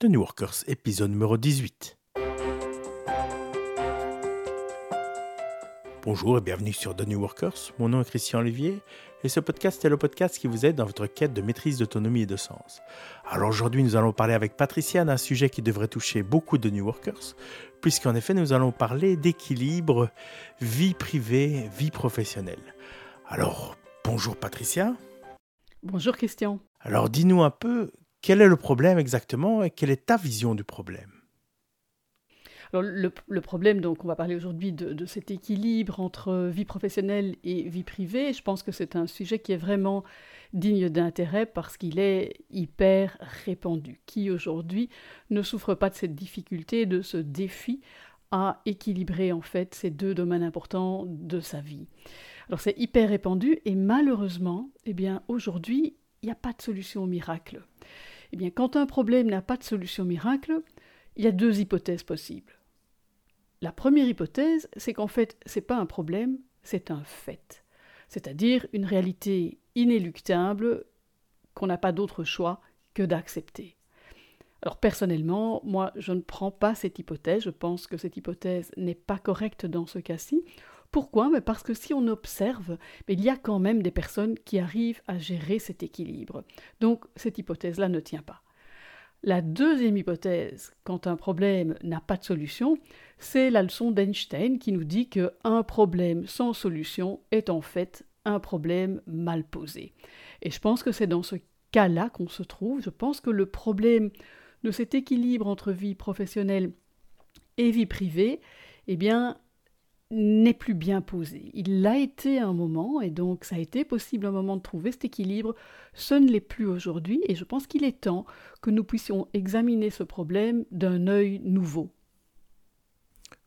The New Workers, épisode numéro 18. Bonjour et bienvenue sur The New Workers. Mon nom est Christian Olivier et ce podcast est le podcast qui vous aide dans votre quête de maîtrise d'autonomie et de sens. Alors aujourd'hui, nous allons parler avec Patricia d'un sujet qui devrait toucher beaucoup de New Workers, puisqu'en effet, nous allons parler d'équilibre vie privée, vie professionnelle. Alors, bonjour Patricia. Bonjour Christian. Alors dis-nous un peu, quel est le problème exactement et quelle est ta vision du problème? Alors, le, problème, donc, on va parler aujourd'hui de, cet équilibre entre vie professionnelle et vie privée. Je pense que c'est un sujet qui est vraiment digne d'intérêt parce qu'il est hyper répandu. Qui aujourd'hui ne souffre pas de cette difficulté, de ce défi à équilibrer en fait ces deux domaines importants de sa vie. Alors c'est hyper répandu et malheureusement, eh bien aujourd'hui, il n'y a pas de solution au miracle. Eh bien, quand un problème n'a pas de solution miracle, il y a deux hypothèses possibles. La première hypothèse, c'est qu'en fait, ce n'est pas un problème, c'est un fait. C'est-à-dire une réalité inéluctable qu'on n'a pas d'autre choix que d'accepter. Alors personnellement, moi, je ne prends pas cette hypothèse, je pense que cette hypothèse n'est pas correcte dans ce cas-ci. Pourquoi? Mais Parce que si on observe, il y a quand même des personnes qui arrivent à gérer cet équilibre. Donc cette hypothèse-là ne tient pas. La deuxième hypothèse, quand un problème n'a pas de solution, c'est la leçon d'Einstein qui nous dit qu'un problème sans solution est en fait un problème mal posé. Et je pense que c'est dans ce cas-là qu'on se trouve. Je pense que le problème de cet équilibre entre vie professionnelle et vie privée, eh bien, n'est plus bien posé. Il l'a été un moment, et donc ça a été possible un moment de trouver cet équilibre. Ce ne l'est plus aujourd'hui, et je pense qu'il est temps que nous puissions examiner ce problème d'un œil nouveau.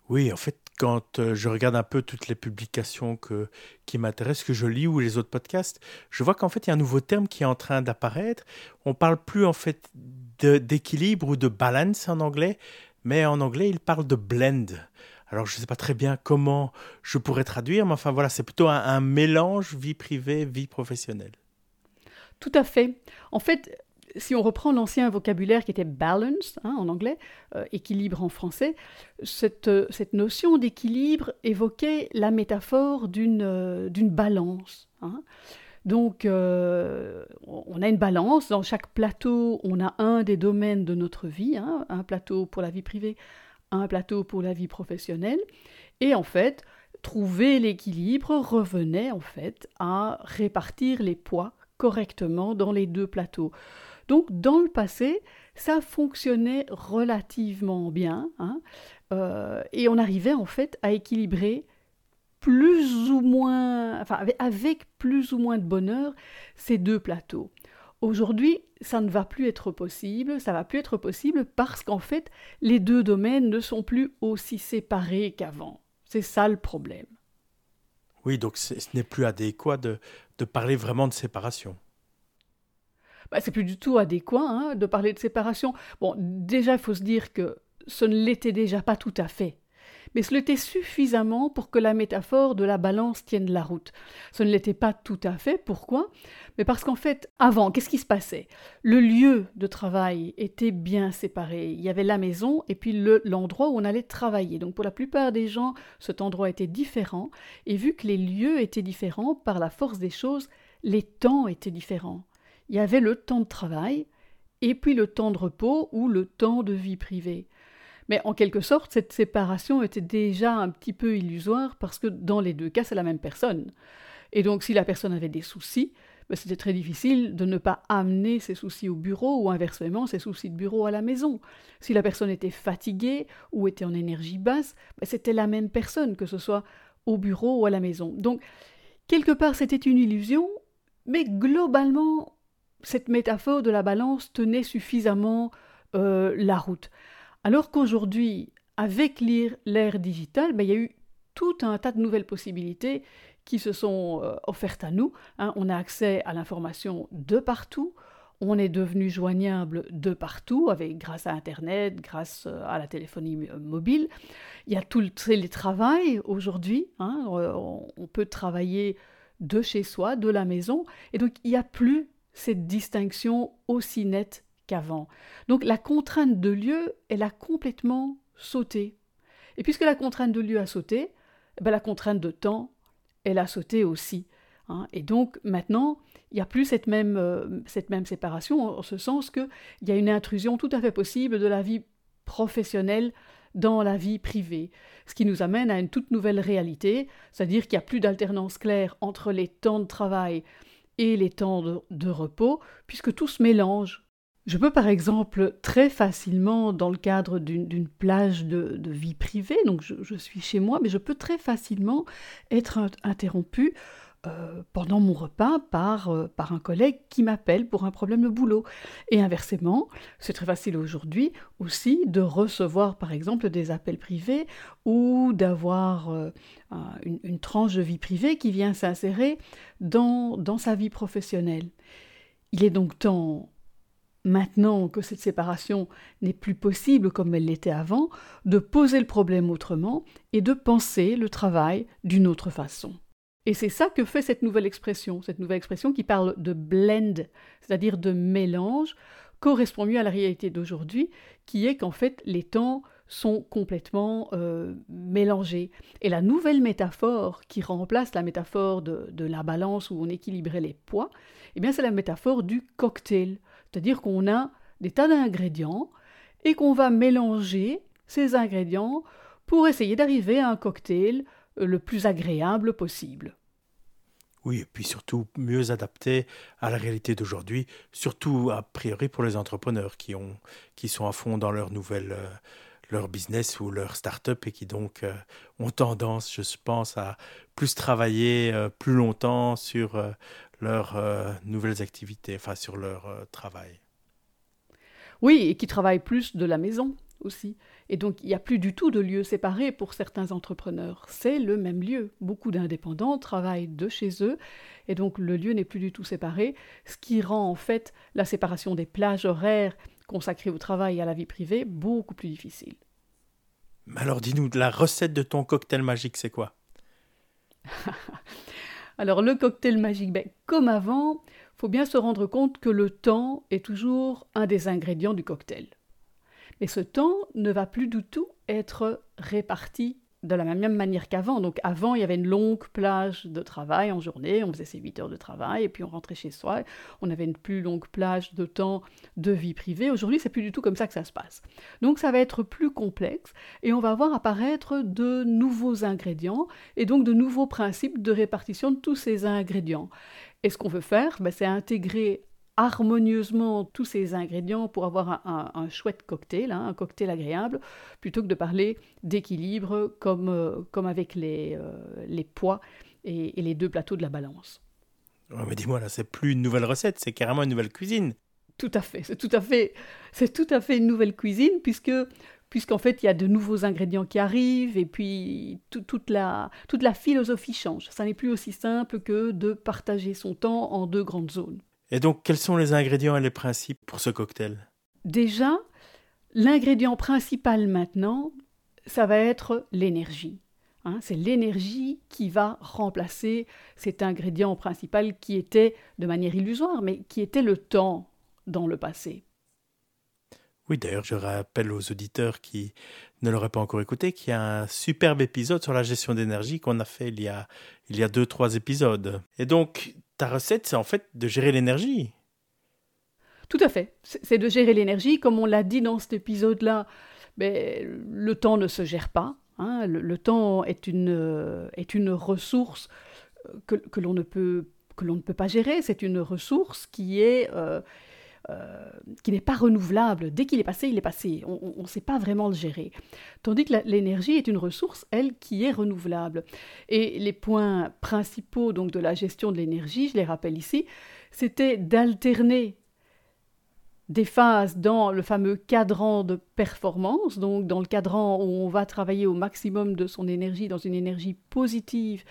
Oui, en fait, quand euh, je regarde un peu toutes les publications que, qui m'intéressent, que je lis ou les autres podcasts, je vois qu'en fait, il y a un nouveau terme qui est en train d'apparaître. On parle plus en fait d'équilibre ou de balance en anglais, mais en anglais, il parle de blend. Alors je ne sais pas très bien comment je pourrais traduire, mais enfin voilà, c'est plutôt un, mélange vie privée, vie professionnelle. Tout à fait. En fait, si on reprend l'ancien vocabulaire qui était balance hein, en anglais, euh, équilibre en français, cette, euh, cette notion d'équilibre évoquait la métaphore d'une euh, balance. Hein. Donc, on a une balance. Dans chaque plateau, on a un des domaines de notre vie, hein, un plateau pour la vie privée, un plateau pour la vie professionnelle. Et en fait, trouver l'équilibre revenait en fait à répartir les poids correctement dans les deux plateaux. Donc dans le passé, ça fonctionnait relativement bien hein, euh, et on arrivait en fait à équilibrer plus ou moins, enfin avec plus ou moins de bonheur ces deux plateaux. Aujourd'hui, ça ne va plus être possible, ça va plus être possible parce qu'en fait, les deux domaines ne sont plus aussi séparés qu'avant. C'est ça le problème. Oui, donc ce n'est plus adéquat de, parler vraiment de séparation. Bah, c'est plus du tout adéquat hein, de parler de séparation. Bon, déjà, il faut se dire que ce ne l'était déjà pas tout à fait mais ce l'était suffisamment pour que la métaphore de la balance tienne la route. Ce ne l'était pas tout à fait. Pourquoi? Mais parce qu'en fait, avant, qu'est-ce qui se passait? Le lieu de travail était bien séparé. Il y avait la maison et puis l'endroit où on allait travailler. Donc pour la plupart des gens, cet endroit était différent. Et vu que les lieux étaient différents, par la force des choses, les temps étaient différents. Il y avait le temps de travail et puis le temps de repos ou le temps de vie privée. Mais en quelque sorte, cette séparation était déjà un petit peu illusoire parce que dans les deux cas, c'est la même personne. Et donc, si la personne avait des soucis, ben, c'était très difficile de ne pas amener ses soucis au bureau ou inversement ses soucis de bureau à la maison. Si la personne était fatiguée ou était en énergie basse, ben, c'était la même personne, que ce soit au bureau ou à la maison. Donc, quelque part, c'était une illusion, mais globalement, cette métaphore de la balance tenait suffisamment euh, la route. Alors qu'aujourd'hui, avec l'ère digitale, ben, il y a eu tout un tas de nouvelles possibilités qui se sont euh, offertes à nous. Hein. On a accès à l'information de partout. On est devenu joignable de partout, avec, grâce à Internet, grâce euh, à la téléphonie euh, mobile. Il y a tout le télétravail aujourd'hui. Hein. On peut travailler de chez soi, de la maison. Et donc, il n'y a plus cette distinction aussi nette Donc la contrainte de lieu, elle a complètement sauté. Et puisque la contrainte de lieu a sauté, eh ben, la contrainte de temps, elle a sauté aussi. Hein. Et donc maintenant, il n'y a plus cette même, euh, cette même séparation, en, ce sens qu'il y a une intrusion tout à fait possible de la vie professionnelle dans la vie privée, ce qui nous amène à une toute nouvelle réalité, c'est-à-dire qu'il n'y a plus d'alternance claire entre les temps de travail et les temps de, repos, puisque tout se mélange. Je peux par exemple très facilement, dans le cadre d'une plage de, vie privée, donc je, suis chez moi, mais je peux très facilement être interrompu euh, pendant mon repas par, euh, par un collègue qui m'appelle pour un problème de boulot. Et inversement, c'est très facile aujourd'hui aussi de recevoir par exemple des appels privés ou d'avoir euh, une, tranche de vie privée qui vient s'insérer dans sa vie professionnelle. Il est donc temps maintenant que cette séparation n'est plus possible comme elle l'était avant, de poser le problème autrement et de penser le travail d'une autre façon. Et c'est ça que fait cette nouvelle expression, cette nouvelle expression qui parle de blend, c'est-à-dire de mélange, correspond mieux à la réalité d'aujourd'hui, qui est qu'en fait les temps sont complètement euh, mélangés. Et la nouvelle métaphore qui remplace la métaphore de, la balance où on équilibrait les poids, eh bien c'est la métaphore du cocktail, c'est-à-dire qu'on a des tas d'ingrédients et qu'on va mélanger ces ingrédients pour essayer d'arriver à un cocktail le plus agréable possible. Oui, et puis surtout mieux adapté à la réalité d'aujourd'hui, surtout a priori pour les entrepreneurs qui, ont, qui sont à fond dans leur nouvelle, euh, leur business ou leur start-up et qui donc euh, ont tendance, je pense, à plus travailler euh, plus longtemps sur leurs nouvelles activités, enfin sur leur travail. Oui, et qui travaillent plus de la maison aussi. Et donc, il n'y a plus du tout de lieu séparé pour certains entrepreneurs. C'est le même lieu. Beaucoup d'indépendants travaillent de chez eux, et donc le lieu n'est plus du tout séparé, ce qui rend en fait la séparation des plages horaires consacrées au travail et à la vie privée beaucoup plus difficile. Alors dis-nous, la recette de ton cocktail magique, c'est quoi? Alors le cocktail magique, ben, comme avant, faut bien se rendre compte que le temps est toujours un des ingrédients du cocktail. Mais ce temps ne va plus du tout être réparti de la même manière qu'avant. Donc avant, il y avait une longue plage de travail en journée, on faisait ses 8 heures de travail et puis on rentrait chez soi, on avait une plus longue plage de temps de vie privée. Aujourd'hui, c'est plus du tout comme ça que ça se passe. Donc ça va être plus complexe et on va voir apparaître de nouveaux ingrédients et donc de nouveaux principes de répartition de tous ces ingrédients. Et ce qu'on veut faire, ben, c'est intégrer harmonieusement tous ces ingrédients pour avoir un, chouette cocktail, hein, un cocktail agréable, plutôt que de parler d'équilibre comme, euh, comme avec les, euh, les poids et, les deux plateaux de la balance. mais dis-moi, là, c'est plus une nouvelle recette, c'est carrément une nouvelle cuisine. Tout à fait, c'est tout à fait, c'est tout à fait une nouvelle cuisine, puisque puisqu'en fait il y a de nouveaux ingrédients qui arrivent et puis toute, la, toute la philosophie change. Ça n'est plus aussi simple que de partager son temps en deux grandes zones. Et donc, quels sont les ingrédients et les principes pour ce cocktail? Déjà, l'ingrédient principal maintenant, ça va être l'énergie. Hein. c'est l'énergie qui va remplacer cet ingrédient principal qui était, de manière illusoire, mais qui était le temps dans le passé. Oui, d'ailleurs, je rappelle aux auditeurs qui ne l'auraient pas encore écouté qu'il y a un superbe épisode sur la gestion d'énergie qu'on a fait il y a, il y a deux, trois épisodes. Et donc, ta recette, c'est en fait de gérer l'énergie. Tout à fait. C'est de gérer l'énergie. Comme on l'a dit dans cet épisode-là, mais ben, le temps ne se gère pas. Hein. Le, temps est une, est une ressource euh, que, que l'on ne, peut, que ne peut pas gérer. C'est une ressource qui est... Euh, euh, qui n'est pas renouvelable. Dès qu'il est passé, il est passé. On ne sait pas vraiment le gérer. Tandis que l'énergie est une ressource, elle, qui est renouvelable. Et les points principaux donc de la gestion de l'énergie, je les rappelle ici, c'était d'alterner des phases dans le fameux cadran de performance, donc dans le cadran où on va travailler au maximum de son énergie, dans une énergie positive,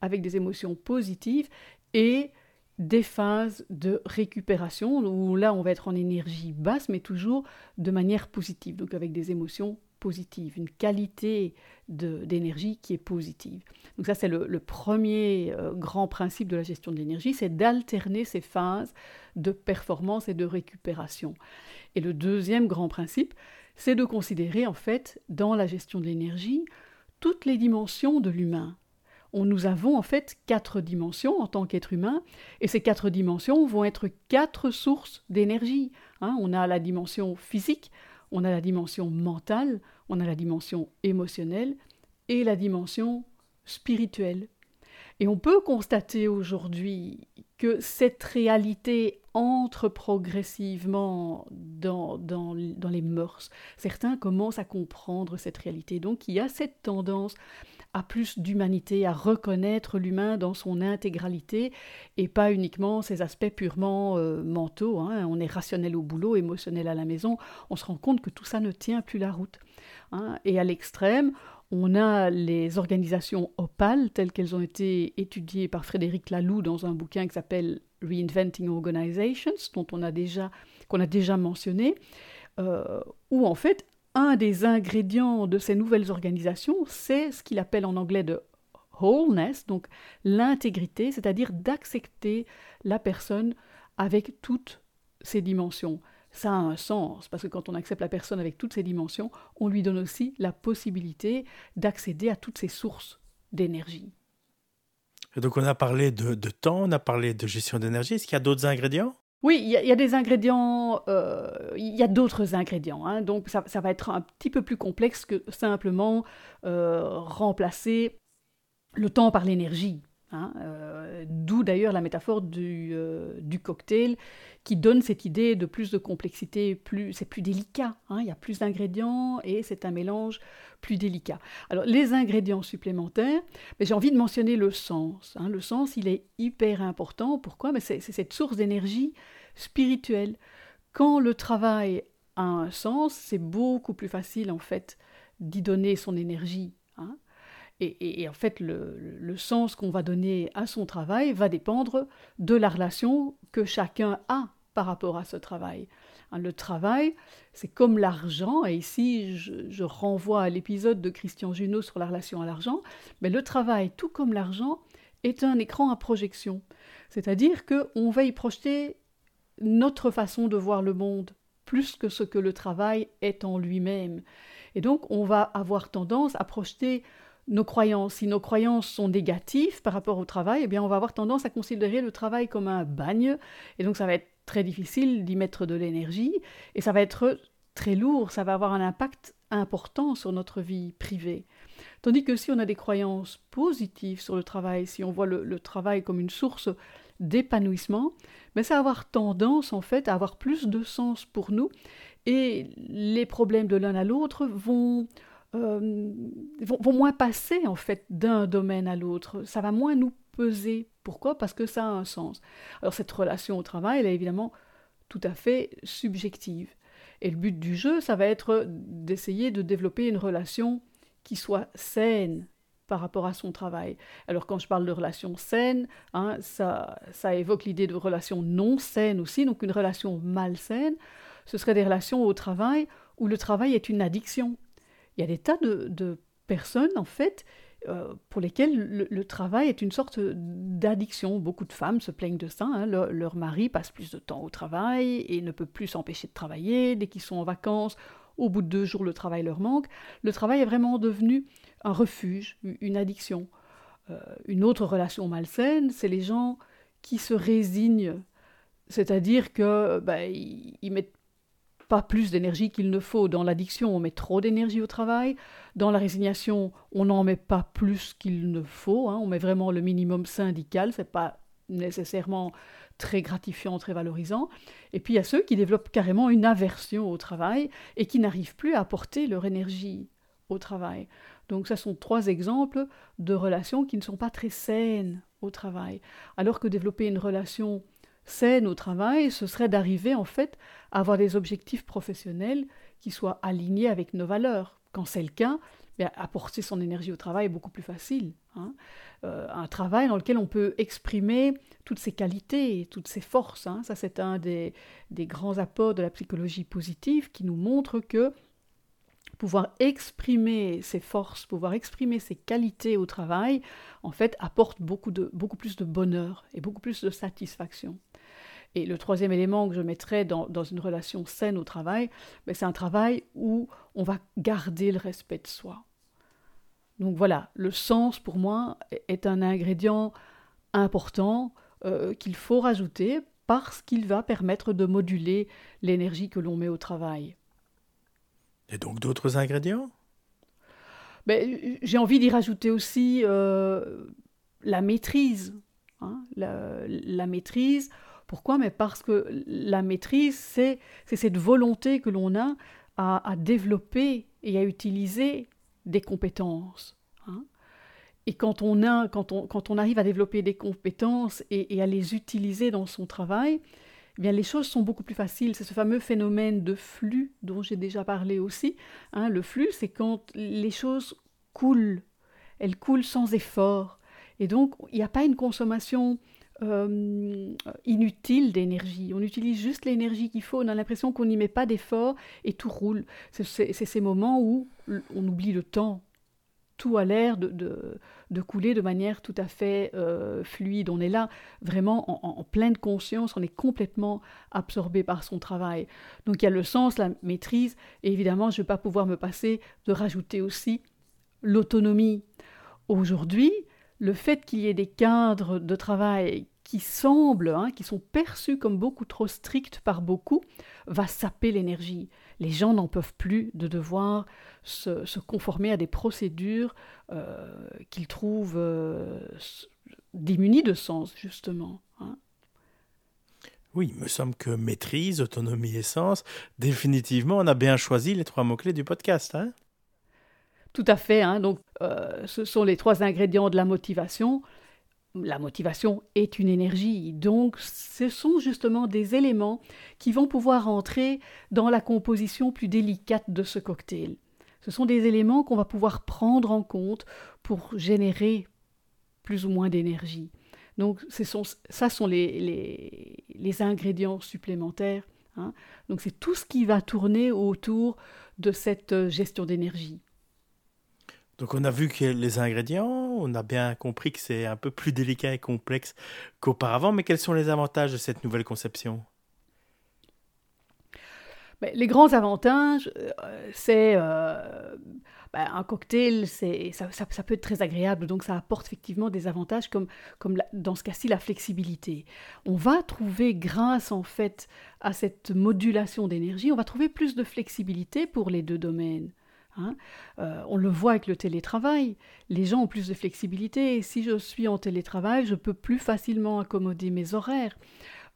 avec des émotions positives, et des phases de récupération où là on va être en énergie basse mais toujours de manière positive, donc avec des émotions positive, une qualité d'énergie qui est positive. Donc ça, c'est le, premier euh, grand principe de la gestion de l'énergie, c'est d'alterner ces phases de performance et de récupération. Et le deuxième grand principe, c'est de considérer en fait dans la gestion de l'énergie toutes les dimensions de l'humain. Nous avons en fait quatre dimensions en tant qu'être humain, et ces quatre dimensions vont être quatre sources d'énergie. Hein. on a la dimension physique, on a la dimension mentale, on a la dimension émotionnelle et la dimension spirituelle. Et on peut constater aujourd'hui que cette réalité entre progressivement dans, dans, dans, les mœurs. Certains commencent à comprendre cette réalité. Donc il y a cette tendance à plus d'humanité, à reconnaître l'humain dans son intégralité et pas uniquement ses aspects purement euh, mentaux. Hein. On est rationnel au boulot, émotionnel à la maison. On se rend compte que tout ça ne tient plus la route. Hein. Et à l'extrême, on a les organisations opales telles qu'elles ont été étudiées par Frédéric Laloux dans un bouquin qui s'appelle Reinventing Organizations, dont on a déjà, qu'on a déjà mentionné, euh, où en fait un des ingrédients de ces nouvelles organisations, c'est ce qu'il appelle en anglais de wholeness, donc l'intégrité, c'est-à-dire d'accepter la personne avec toutes ses dimensions. Ça a un sens, parce que quand on accepte la personne avec toutes ses dimensions, on lui donne aussi la possibilité d'accéder à toutes ses sources d'énergie. donc on a parlé de, de temps, on a parlé de gestion d'énergie. Est-ce qu'il y a d'autres ingrédients? Oui, il y, a des ingrédients, euh, il y a d'autres ingrédients, hein. donc ça, va être un petit peu plus complexe que simplement euh, remplacer le temps par l'énergie. Hein. Euh, d'où d'ailleurs la métaphore du, du, cocktail qui donne cette idée de plus de complexité, plus, c'est plus délicat, hein. il y a plus d'ingrédients et c'est un mélange plus délicat. Alors les ingrédients supplémentaires, mais j'ai envie de mentionner le sens. Le sens, il est hyper important. Pourquoi? Mais c'est, cette source d'énergie spirituel. Quand le travail a un sens, c'est beaucoup plus facile en fait d'y donner son énergie. Hein. Et, en fait, le, sens qu'on va donner à son travail va dépendre de la relation que chacun a par rapport à ce travail. Hein, le travail, c'est comme l'argent, et ici je, je renvoie à l'épisode de Christian Junot sur la relation à l'argent, mais le travail, tout comme l'argent, est un écran à projection. C'est-à-dire qu'on va y projeter notre façon de voir le monde plus que ce que le travail est en lui-même. Et donc on va avoir tendance à projeter nos croyances. Si nos croyances sont négatives par rapport au travail, eh bien on va avoir tendance à considérer le travail comme un bagne, et donc ça va être très difficile d'y mettre de l'énergie, et ça va être très lourd, ça va avoir un impact important sur notre vie privée. Tandis que si on a des croyances positives sur le travail, si on voit le travail comme une source d'épanouissement, mais ça va avoir tendance en fait à avoir plus de sens pour nous et les problèmes de l'un à l'autre vont, euh, vont, moins passer en fait d'un domaine à l'autre. Ça va moins nous peser. Pourquoi? Parce que ça a un sens. Alors cette relation au travail, elle est évidemment tout à fait subjective. Et le but du jeu, ça va être d'essayer de développer une relation qui soit saine, par rapport à son travail. Alors quand je parle de relation saine, hein, ça, ça évoque l'idée de relation non saine aussi, donc une relation malsaine. Ce serait des relations au travail où le travail est une addiction. Il y a des tas de, personnes, en fait, euh, pour lesquelles le, travail est une sorte d'addiction. Beaucoup de femmes se plaignent de ça. Hein. leur mari passe plus de temps au travail et ne peut plus s'empêcher de travailler. Dès qu'ils sont en vacances, au bout de deux jours, le travail leur manque. Le travail est vraiment devenu un refuge, une addiction. Euh, une autre relation malsaine, c'est les gens qui se résignent, c'est-à-dire que ben, mettent pas plus d'énergie qu'il ne faut. Dans l'addiction, on met trop d'énergie au travail. Dans la résignation, on n'en met pas plus qu'il ne faut. Hein. On met vraiment le minimum syndical. C'est pas nécessairement très gratifiant, très valorisant. Et puis il y a ceux qui développent carrément une aversion au travail et qui n'arrivent plus à apporter leur énergie au travail. Donc ça sont trois exemples de relations qui ne sont pas très saines au travail. Alors que développer une relation saine au travail, ce serait d'arriver en fait à avoir des objectifs professionnels qui soient alignés avec nos valeurs. Quand c'est le cas, bien, apporter son énergie au travail est beaucoup plus facile. Hein. Euh, un travail dans lequel on peut exprimer toutes ses qualités, toutes ses forces. Hein. Ça, c'est un des, grands apports de la psychologie positive qui nous montre que pouvoir exprimer ses forces, pouvoir exprimer ses qualités au travail, en fait, apporte beaucoup plus de bonheur et beaucoup plus de satisfaction. Et le troisième élément que je mettrais dans, une relation saine au travail, ben, c'est un travail où on va garder le respect de soi. Donc voilà, le sens pour moi est un ingrédient important euh, qu'il faut rajouter parce qu'il va permettre de moduler l'énergie que l'on met au travail. Et donc d'autres ingrédients? Ben, J'ai envie d'y rajouter aussi euh, la maîtrise. Hein, la, maîtrise, pourquoi? Mais parce que la maîtrise, c'est cette volonté que l'on a à, développer et à utiliser des compétences. Hein. Et quand on, a, quand, on, quand on arrive à développer des compétences et, à les utiliser dans son travail, eh bien les choses sont beaucoup plus faciles. C'est ce fameux phénomène de flux dont j'ai déjà parlé aussi. Hein. le flux, c'est quand les choses coulent. Elles coulent sans effort. Et donc, il n'y a pas une consommation euh, inutile d'énergie. On utilise juste l'énergie qu'il faut. On a l'impression qu'on n'y met pas d'effort et tout roule. C'est ces moments où on oublie le temps tout a l'air de, de, couler de manière tout à fait euh, fluide. On est là vraiment en, pleine conscience, on est complètement absorbé par son travail. Donc il y a le sens, la maîtrise, et évidemment je ne vais pas pouvoir me passer de rajouter aussi l'autonomie. Aujourd'hui, le fait qu'il y ait des cadres de travail qui semblent, hein, qui sont perçus comme beaucoup trop stricts par beaucoup, va saper l'énergie. Les gens n'en peuvent plus de devoir se, conformer à des procédures euh, qu'ils trouvent euh, démunies de sens, justement. Hein. Oui, il me semble que maîtrise, autonomie et sens, définitivement, on a bien choisi les trois mots-clés du podcast. Hein Tout à fait. Hein. Donc, euh, ce sont les trois ingrédients de la motivation la motivation est une énergie, donc ce sont justement des éléments qui vont pouvoir entrer dans la composition plus délicate de ce cocktail. Ce sont des éléments qu'on va pouvoir prendre en compte pour générer plus ou moins d'énergie. Donc ce sont, ça sont les, ingrédients supplémentaires. Hein. Donc c'est tout ce qui va tourner autour de cette gestion d'énergie. Donc on a vu que les ingrédients, on a bien compris que c'est un peu plus délicat et complexe qu'auparavant, mais quels sont les avantages de cette nouvelle conception? Les grands avantages, euh, c'est euh, ben, un cocktail, c'est, ça, ça, peut être très agréable, donc ça apporte effectivement des avantages comme, comme dans ce cas-ci la flexibilité. On va trouver, grâce en fait à cette modulation d'énergie, on va trouver plus de flexibilité pour les deux domaines. Hein. Euh, on le voit avec le télétravail. Les gens ont plus de flexibilité. Si je suis en télétravail, je peux plus facilement accommoder mes horaires.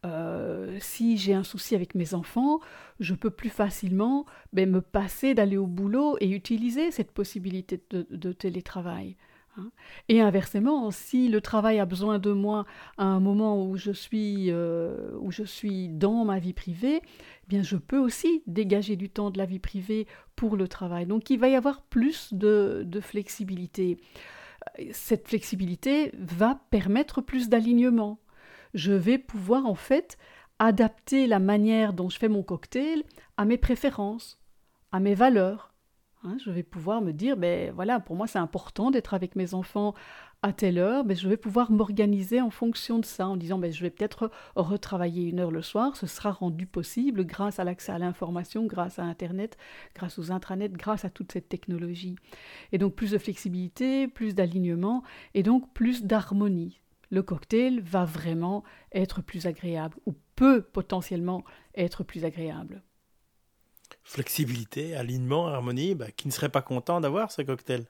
Euh, si j'ai un souci avec mes enfants, je peux plus facilement ben, me passer d'aller au boulot et utiliser cette possibilité de télétravail. Hein. Et inversement, si le travail a besoin de moi à un moment où je suis, euh, où je suis dans ma vie privée, eh bien je peux aussi dégager du temps de la vie privée pour le travail. Donc il va y avoir plus de, de flexibilité. Cette flexibilité va permettre plus d'alignement. Je vais pouvoir en fait adapter la manière dont je fais mon cocktail à mes préférences, à mes valeurs Hein, je vais pouvoir me dire, ben voilà, pour moi c'est important d'être avec mes enfants à telle heure, ben, je vais pouvoir m'organiser en fonction de ça, en disant, ben, je vais peut-être retravailler une heure le soir, ce sera rendu possible grâce à l'accès à l'information, grâce à Internet, grâce aux intranets, grâce à toute cette technologie. Et donc plus de flexibilité, plus d'alignement, et donc plus d'harmonie. Le cocktail va vraiment être plus agréable, ou peut potentiellement être plus agréable flexibilité, alignement, harmonie, bah, qui ne serait pas content d'avoir ce cocktail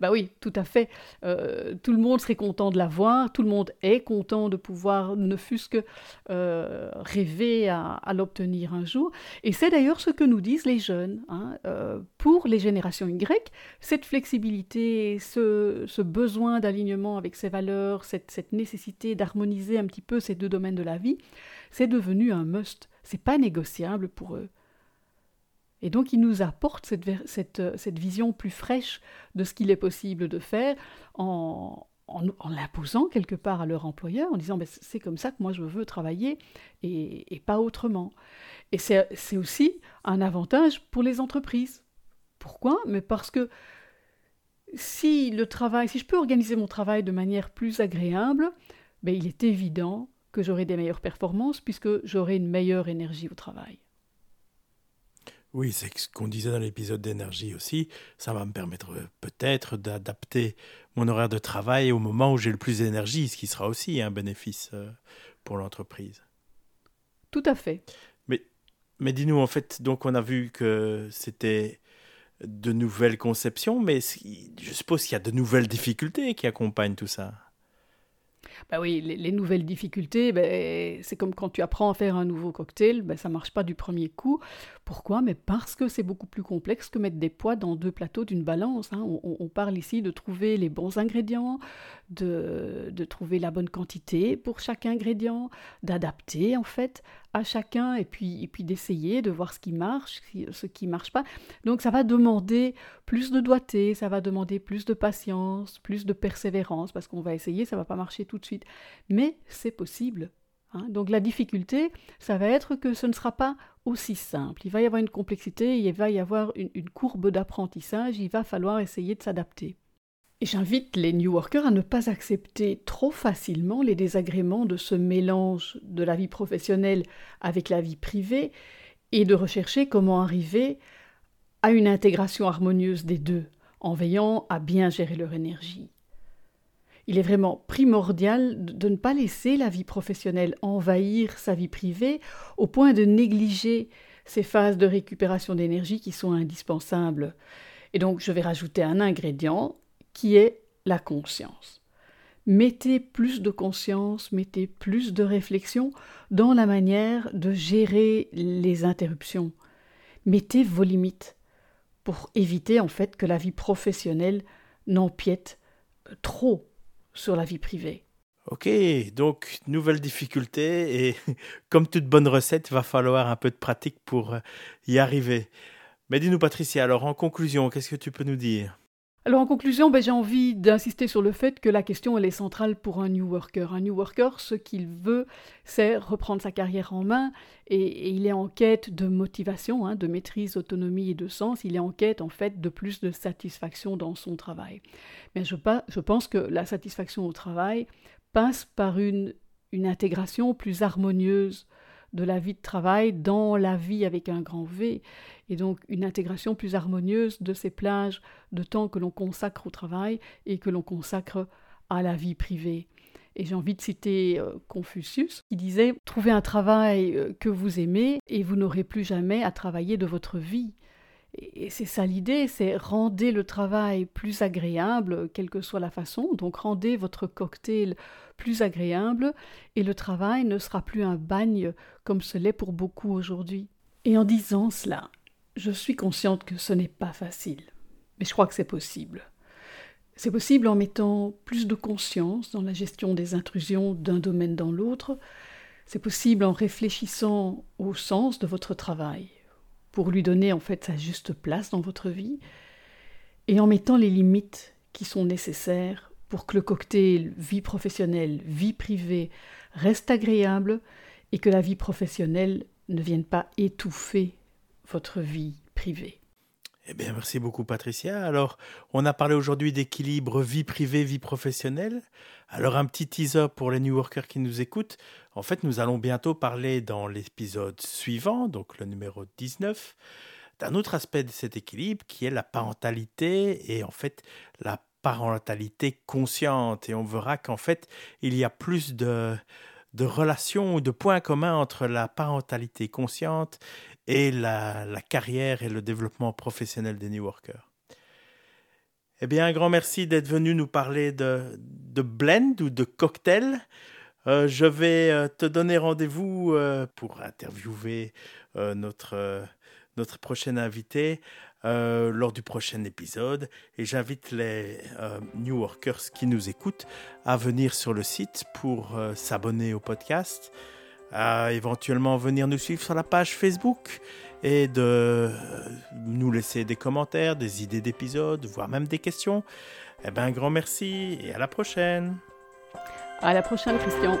bah oui, tout à fait. Euh, tout le monde serait content de l'avoir, tout le monde est content de pouvoir, ne fût-ce que euh, rêver à, l'obtenir un jour. Et c'est d'ailleurs ce que nous disent les jeunes. Hein. Euh, pour les générations Y, cette flexibilité, ce, besoin d'alignement avec ses valeurs, cette, cette nécessité d'harmoniser un petit peu ces deux domaines de la vie, c'est devenu un must. C'est pas négociable pour eux. Et donc, il nous apporte cette, cette, vision plus fraîche de ce qu'il est possible de faire en, l'imposant quelque part à leur employeur, en disant c'est comme ça que moi je veux travailler et, et pas autrement. Et c'est aussi un avantage pour les entreprises. Pourquoi? Mais parce que si le travail, si je peux organiser mon travail de manière plus agréable, ben, il est évident que j'aurai des meilleures performances puisque j'aurai une meilleure énergie au travail. Oui, c'est ce qu'on disait dans l'épisode d'énergie aussi. Ça va me permettre euh, peut-être d'adapter mon horaire de travail au moment où j'ai le plus d'énergie, ce qui sera aussi un bénéfice euh, pour l'entreprise. Tout à fait. Mais, mais dis-nous, en fait, donc on a vu que c'était de nouvelles conceptions, mais je suppose qu'il y a de nouvelles difficultés qui accompagnent tout ça. Bah oui, les, nouvelles difficultés, ben, c'est comme quand tu apprends à faire un nouveau cocktail, ben, ça marche pas du premier coup. Pourquoi? Mais parce que c'est beaucoup plus complexe que mettre des poids dans deux plateaux d'une balance. Hein. On, parle ici de trouver les bons ingrédients, de, trouver la bonne quantité pour chaque ingrédient, d'adapter en fait à chacun et puis, et puis d'essayer de voir ce qui marche, ce qui marche pas. Donc ça va demander plus de doigté, ça va demander plus de patience, plus de persévérance, parce qu'on va essayer, ça ne va pas marcher tout de suite. Mais c'est possible. Hein. Donc la difficulté, ça va être que ce ne sera pas aussi simple. Il va y avoir une complexité, il va y avoir une courbe d'apprentissage, il va falloir essayer de s'adapter. Et j'invite les New Workers à ne pas accepter trop facilement les désagréments de ce mélange de la vie professionnelle avec la vie privée et de rechercher comment arriver à une intégration harmonieuse des deux, en veillant à bien gérer leur énergie. Il est vraiment primordial de ne pas laisser la vie professionnelle envahir sa vie privée au point de négliger ces phases de récupération d'énergie qui sont indispensables. Et donc je vais rajouter un ingrédient, qui est la conscience. Mettez plus de conscience, mettez plus de réflexion dans la manière de gérer les interruptions. Mettez vos limites pour éviter en fait que la vie professionnelle n'empiète trop sur la vie privée. Ok, donc nouvelle difficulté et comme toute bonne recette, va falloir un peu de pratique pour y arriver. Mais dis-nous Patricia, alors en conclusion, qu'est-ce que tu peux nous dire? Alors en conclusion, ben, j'ai envie d'insister sur le fait que la question elle est centrale pour un New Worker. Un New Worker, ce qu'il veut, c'est reprendre sa carrière en main et, il est en quête de motivation, hein, de maîtrise, d'autonomie et de sens. Il est en quête en fait de plus de satisfaction dans son travail. Mais je, pense que la satisfaction au travail passe par une intégration plus harmonieuse de la vie de travail dans la vie avec un grand V, et donc une intégration plus harmonieuse de ces plages de temps que l'on consacre au travail et que l'on consacre à la vie privée. Et j'ai envie de citer euh, Confucius qui disait Trouvez un travail euh, que vous aimez et vous n'aurez plus jamais à travailler de votre vie. Et c'est ça l'idée, c'est rendez le travail plus agréable, quelle que soit la façon. Donc rendez votre cocktail plus agréable et le travail ne sera plus un bagne comme ce l'est pour beaucoup aujourd'hui. Et en disant cela, je suis consciente que ce n'est pas facile, mais je crois que c'est possible. C'est possible en mettant plus de conscience dans la gestion des intrusions d'un domaine dans l'autre. C'est possible en réfléchissant au sens de votre travail, pour lui donner en fait sa juste place dans votre vie, et en mettant les limites qui sont nécessaires pour que le cocktail vie professionnelle, vie privée reste agréable et que la vie professionnelle ne vienne pas étouffer votre vie privée. Eh bien, merci beaucoup, Patricia. Alors, on a parlé aujourd'hui d'équilibre vie privée, vie professionnelle. Alors, un petit teaser pour les New Workers qui nous écoutent. En fait, nous allons bientôt parler dans l'épisode suivant, donc le numéro 19, d'un autre aspect de cet équilibre qui est la parentalité et en fait la parentalité consciente. Et on verra qu'en fait, il y a plus de, de relations ou de points communs entre la parentalité consciente et la, carrière et le développement professionnel des New Workers. Eh bien, un grand merci d'être venu nous parler de, blend ou de cocktail. Euh, je vais euh, te donner rendez-vous euh, pour interviewer notre, notre prochain invité lors du prochain épisode. Et j'invite les New Workers qui nous écoutent à venir sur le site pour s'abonner au podcast à éventuellement venir nous suivre sur la page Facebook et de nous laisser des commentaires, des idées d'épisodes, voire même des questions. Eh bien, un grand merci et à la prochaine. À la prochaine, Christian.